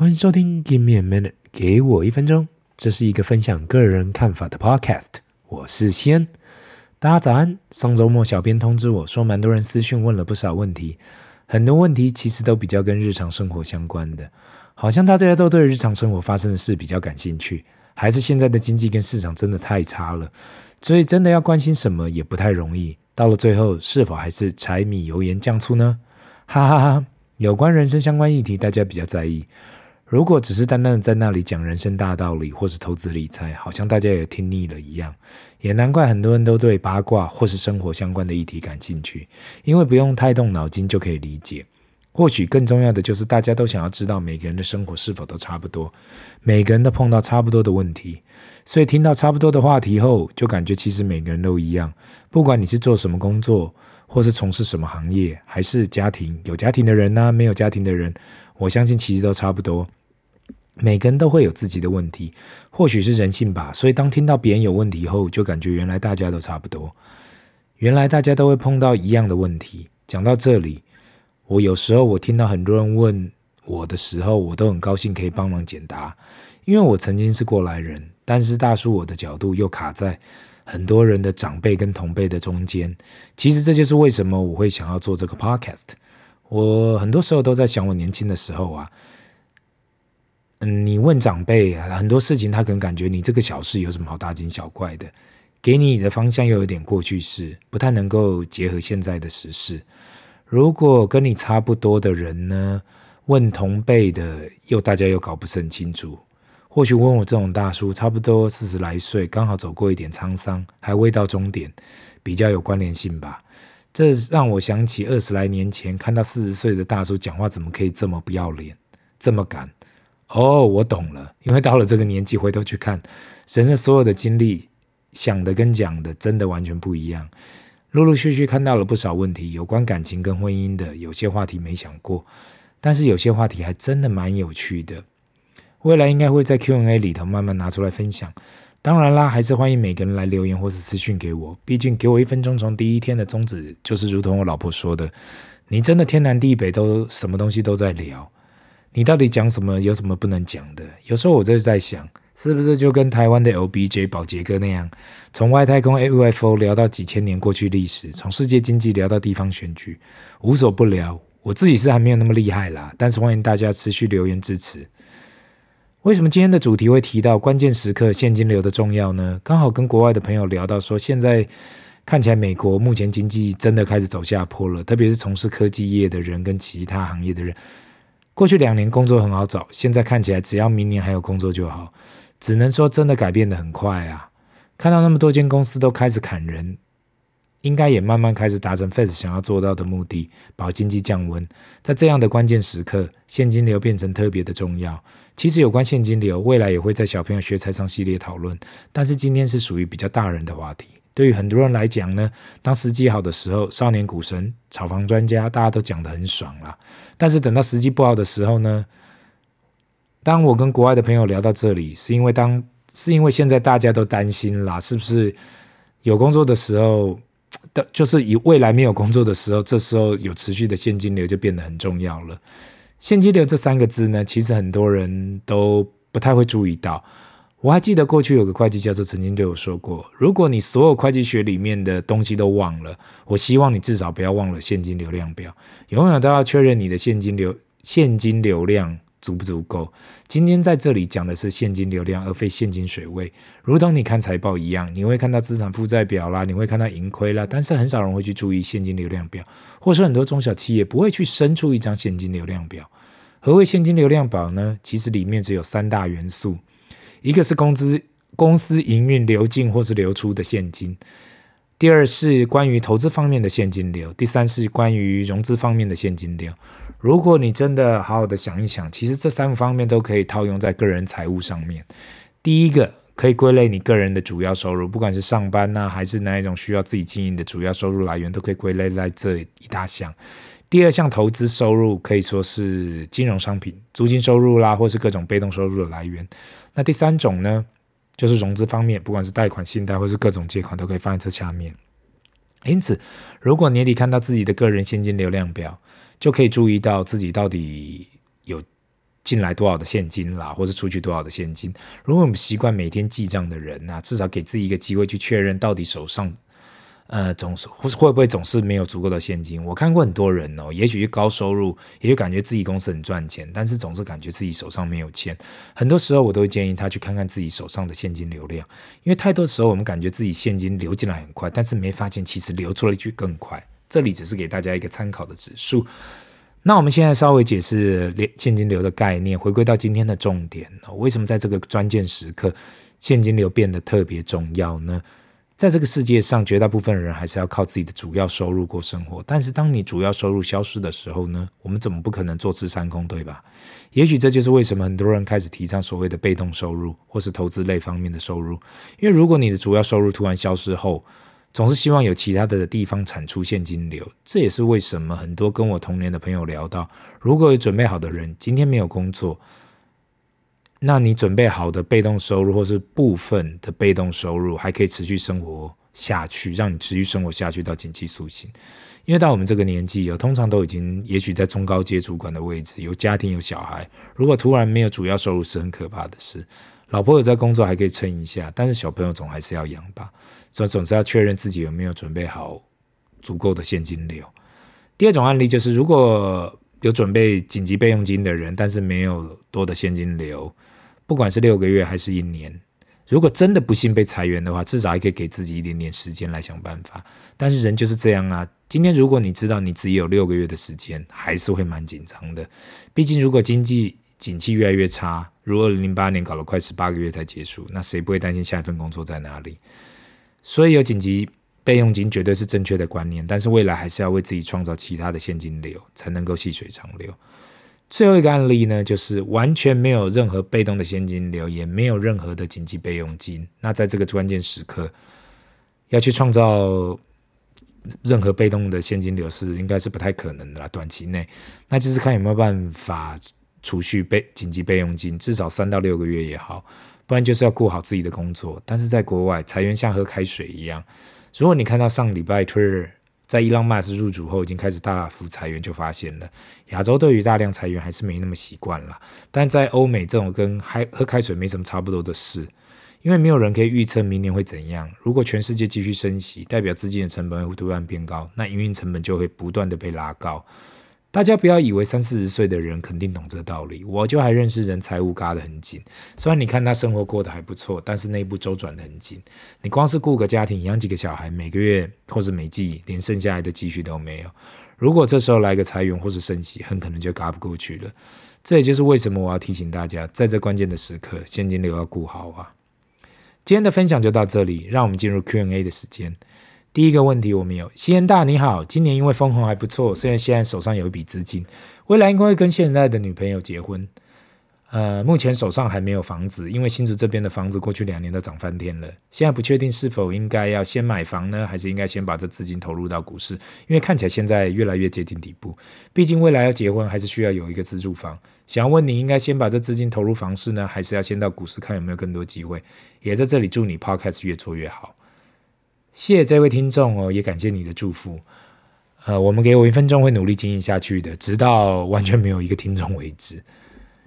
欢迎收听 Give me a minute，给我一分钟。这是一个分享个人看法的 podcast。我是西恩，大家早安。上周末，小编通知我说，蛮多人私讯问了不少问题，很多问题其实都比较跟日常生活相关的，好像大家都对日常生活发生的事比较感兴趣，还是现在的经济跟市场真的太差了，所以真的要关心什么也不太容易。到了最后，是否还是柴米油盐酱醋呢？哈哈哈！有关人生相关议题，大家比较在意。如果只是单单的在那里讲人生大道理，或是投资理财，好像大家也听腻了一样。也难怪很多人都对八卦或是生活相关的议题感兴趣，因为不用太动脑筋就可以理解。或许更重要的就是大家都想要知道每个人的生活是否都差不多，每个人都碰到差不多的问题，所以听到差不多的话题后，就感觉其实每个人都一样。不管你是做什么工作，或是从事什么行业，还是家庭，有家庭的人呢，没有家庭的人，我相信其实都差不多。每个人都会有自己的问题，或许是人性吧。所以当听到别人有问题后，就感觉原来大家都差不多，原来大家都会碰到一样的问题。讲到这里，我有时候我听到很多人问我的时候，我都很高兴可以帮忙解答，因为我曾经是过来人。但是大叔我的角度又卡在很多人的长辈跟同辈的中间。其实这就是为什么我会想要做这个 podcast。我很多时候都在想，我年轻的时候啊。嗯，你问长辈很多事情，他可能感觉你这个小事有什么好大惊小怪的，给你的方向又有点过去式，不太能够结合现在的时事。如果跟你差不多的人呢，问同辈的，又大家又搞不是很清楚。或许问我这种大叔，差不多四十来岁，刚好走过一点沧桑，还未到终点，比较有关联性吧。这让我想起二十来年前看到四十岁的大叔讲话，怎么可以这么不要脸，这么敢。哦，我懂了，因为到了这个年纪，回头去看人生所有的经历，想的跟讲的真的完全不一样。陆陆续续看到了不少问题，有关感情跟婚姻的，有些话题没想过，但是有些话题还真的蛮有趣的。未来应该会在 Q&A 里头慢慢拿出来分享。当然啦，还是欢迎每个人来留言或是私讯给我，毕竟给我一分钟，从第一天的宗旨就是如同我老婆说的，你真的天南地北都什么东西都在聊。你到底讲什么？有什么不能讲的？有时候我就是在想，是不是就跟台湾的 LBJ 保杰哥那样，从外太空 AUFO 聊到几千年过去历史，从世界经济聊到地方选举，无所不聊。我自己是还没有那么厉害啦，但是欢迎大家持续留言支持。为什么今天的主题会提到关键时刻现金流的重要呢？刚好跟国外的朋友聊到说，现在看起来美国目前经济真的开始走下坡了，特别是从事科技业的人跟其他行业的人。过去两年工作很好找，现在看起来只要明年还有工作就好。只能说真的改变得很快啊！看到那么多间公司都开始砍人，应该也慢慢开始达成 Face 想要做到的目的，保经济降温。在这样的关键时刻，现金流变成特别的重要。其实有关现金流，未来也会在小朋友学财商系列讨论，但是今天是属于比较大人的话题。对于很多人来讲呢，当时机好的时候，少年股神、炒房专家，大家都讲得很爽啦。但是等到时机不好的时候呢，当我跟国外的朋友聊到这里，是因为当是因为现在大家都担心啦，是不是有工作的时候的，就是以未来没有工作的时候，这时候有持续的现金流就变得很重要了。现金流这三个字呢，其实很多人都不太会注意到。我还记得过去有个会计教授曾经对我说过：“如果你所有会计学里面的东西都忘了，我希望你至少不要忘了现金流量表，永远都要确认你的现金流现金流量足不足够。”今天在这里讲的是现金流量，而非现金水位。如同你看财报一样，你会看到资产负债表啦，你会看到盈亏啦，但是很少人会去注意现金流量表，或是很多中小企业不会去生出一张现金流量表。何谓现金流量表呢？其实里面只有三大元素。一个是工资公司营运流进或是流出的现金，第二是关于投资方面的现金流，第三是关于融资方面的现金流。如果你真的好好的想一想，其实这三个方面都可以套用在个人财务上面。第一个可以归类你个人的主要收入，不管是上班呐、还是哪一种需要自己经营的主要收入来源，都可以归类在这一大项。第二项投资收入可以说是金融商品、租金收入啦，或是各种被动收入的来源。那第三种呢，就是融资方面，不管是贷款、信贷或是各种借款，都可以放在这下面。因此，如果年底看到自己的个人现金流量表，就可以注意到自己到底有进来多少的现金啦，或是出去多少的现金。如果我们习惯每天记账的人啊，至少给自己一个机会去确认到底手上。呃，总是会不会总是没有足够的现金？我看过很多人哦，也许高收入，也许感觉自己公司很赚钱，但是总是感觉自己手上没有钱。很多时候，我都会建议他去看看自己手上的现金流量，因为太多时候我们感觉自己现金流进来很快，但是没发现其实流出来去更快。这里只是给大家一个参考的指数。那我们现在稍微解释现金流的概念，回归到今天的重点，为什么在这个关键时刻，现金流变得特别重要呢？在这个世界上，绝大部分人还是要靠自己的主要收入过生活。但是，当你主要收入消失的时候呢？我们怎么不可能坐吃山空，对吧？也许这就是为什么很多人开始提倡所谓的被动收入，或是投资类方面的收入。因为如果你的主要收入突然消失后，总是希望有其他的地方产出现金流。这也是为什么很多跟我同年的朋友聊到，如果有准备好的人今天没有工作。那你准备好的被动收入，或是部分的被动收入，还可以持续生活下去，让你持续生活下去到紧急苏醒。因为到我们这个年纪，有通常都已经也许在中高阶主管的位置，有家庭有小孩。如果突然没有主要收入，是很可怕的事。老婆有在工作还可以撑一下，但是小朋友总还是要养吧，所以总是要确认自己有没有准备好足够的现金流。第二种案例就是，如果有准备紧急备用金的人，但是没有多的现金流。不管是六个月还是一年，如果真的不幸被裁员的话，至少还可以给自己一点点时间来想办法。但是人就是这样啊。今天如果你知道你只有六个月的时间，还是会蛮紧张的。毕竟如果经济景气越来越差，如二零零八年搞了快十八个月才结束，那谁不会担心下一份工作在哪里？所以有紧急备用金绝对是正确的观念，但是未来还是要为自己创造其他的现金流，才能够细水长流。最后一个案例呢，就是完全没有任何被动的现金流，也没有任何的紧急备用金。那在这个关键时刻，要去创造任何被动的现金流是应该是不太可能的啦。短期内，那就是看有没有办法储蓄备紧急备用金，至少三到六个月也好，不然就是要顾好自己的工作。但是在国外，裁员像喝开水一样。如果你看到上礼拜推日。在伊朗马斯入主后，已经开始大幅裁员，就发现了亚洲对于大量裁员还是没那么习惯了。但在欧美，这种跟喝开水没什么差不多的事，因为没有人可以预测明年会怎样。如果全世界继续升息，代表资金的成本会突然变高，那营运成本就会不断的被拉高。大家不要以为三四十岁的人肯定懂这道理，我就还认识人财务嘎得很紧。虽然你看他生活过得还不错，但是内部周转得很紧。你光是顾个家庭，养几个小孩，每个月或是每季连剩下来的积蓄都没有。如果这时候来个裁员或是升息，很可能就嘎不过去了。这也就是为什么我要提醒大家，在这关键的时刻，现金流要顾好啊。今天的分享就到这里，让我们进入 Q&A 的时间。第一个问题我们有，西安大你好，今年因为分红还不错，虽然现在手上有一笔资金，未来应该会跟现在的女朋友结婚。呃，目前手上还没有房子，因为新竹这边的房子过去两年都涨翻天了，现在不确定是否应该要先买房呢，还是应该先把这资金投入到股市？因为看起来现在越来越接近底部，毕竟未来要结婚还是需要有一个自住房。想要问你应该先把这资金投入房市呢，还是要先到股市看有没有更多机会？也在这里祝你 Podcast 越做越好。谢谢这位听众哦，也感谢你的祝福。呃，我们给我一分钟会努力经营下去的，直到完全没有一个听众为止。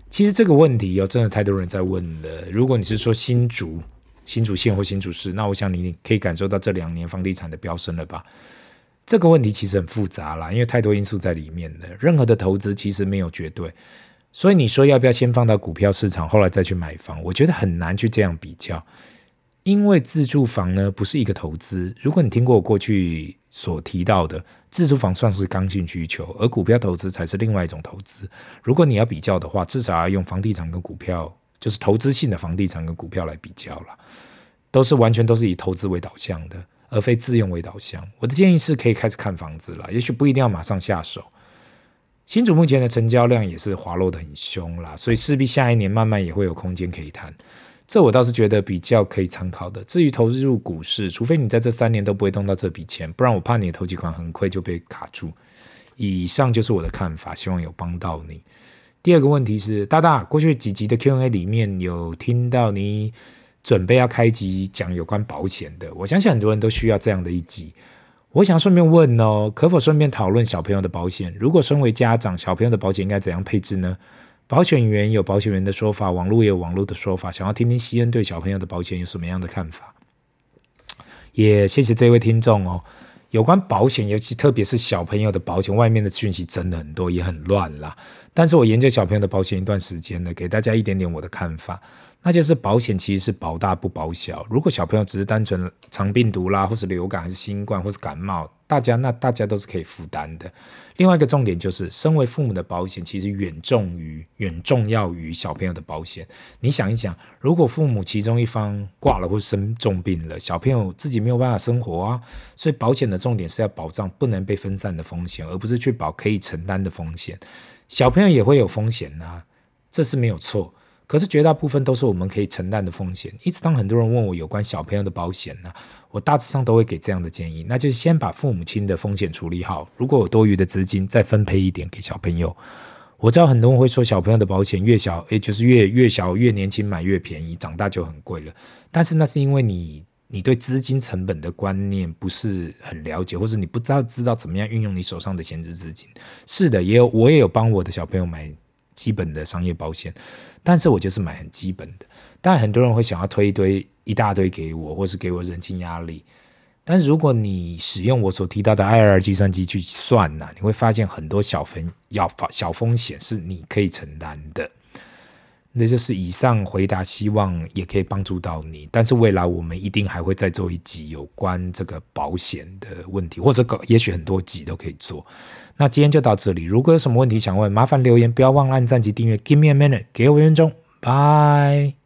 其实这个问题有真的太多人在问了。如果你是说新竹、新竹县或新竹市，那我想你可以感受到这两年房地产的飙升了吧？这个问题其实很复杂啦，因为太多因素在里面了。任何的投资其实没有绝对，所以你说要不要先放到股票市场，后来再去买房？我觉得很难去这样比较。因为自住房呢，不是一个投资。如果你听过我过去所提到的，自住房算是刚性需求，而股票投资才是另外一种投资。如果你要比较的话，至少要用房地产跟股票，就是投资性的房地产跟股票来比较了，都是完全都是以投资为导向的，而非自用为导向。我的建议是可以开始看房子了，也许不一定要马上下手。新主目前的成交量也是滑落得很凶啦，所以势必下一年慢慢也会有空间可以谈。这我倒是觉得比较可以参考的。至于投资入股市，除非你在这三年都不会动到这笔钱，不然我怕你的头期款很快就被卡住。以上就是我的看法，希望有帮到你。第二个问题是，大大过去几集的 Q&A 里面有听到你准备要开集讲有关保险的，我相信很多人都需要这样的一集。我想顺便问哦，可否顺便讨论小朋友的保险？如果身为家长，小朋友的保险应该怎样配置呢？保险员有保险员的说法，网络也有网络的说法。想要听听西恩对小朋友的保险有什么样的看法？也谢谢这位听众哦。有关保险，尤其特别是小朋友的保险，外面的讯息真的很多，也很乱啦。但是我研究小朋友的保险一段时间了，给大家一点点我的看法。那就是保险其实是保大不保小。如果小朋友只是单纯肠病毒啦，或是流感，还是新冠，或是感冒，大家那大家都是可以负担的。另外一个重点就是，身为父母的保险其实远重于远重要于小朋友的保险。你想一想，如果父母其中一方挂了或生重病了，小朋友自己没有办法生活啊。所以保险的重点是要保障不能被分散的风险，而不是去保可以承担的风险。小朋友也会有风险、啊，这是没有错。可是绝大部分都是我们可以承担的风险。一直当很多人问我有关小朋友的保险呢，我大致上都会给这样的建议，那就是先把父母亲的风险处理好，如果有多余的资金，再分配一点给小朋友。我知道很多人会说小朋友的保险越小，也就是越越小越年轻买越便宜，长大就很贵了。但是那是因为你你对资金成本的观念不是很了解，或者你不知道知道怎么样运用你手上的闲置资金。是的，也有我也有帮我的小朋友买。基本的商业保险，但是我就是买很基本的。但，很多人会想要推一堆一大堆给我，或是给我人情压力。但是如果你使用我所提到的 I R 计算机去算呢、你会发现很多小风要小风险是你可以承担的。那就是以上回答，希望也可以帮助到你。但是未来我们一定还会再做一集有关这个保险的问题，或者也许很多集都可以做。那今天就到这里，如果有什么问题想问，麻烦留言，不要忘按赞及订阅。Give me a minute，给我一分钟，拜。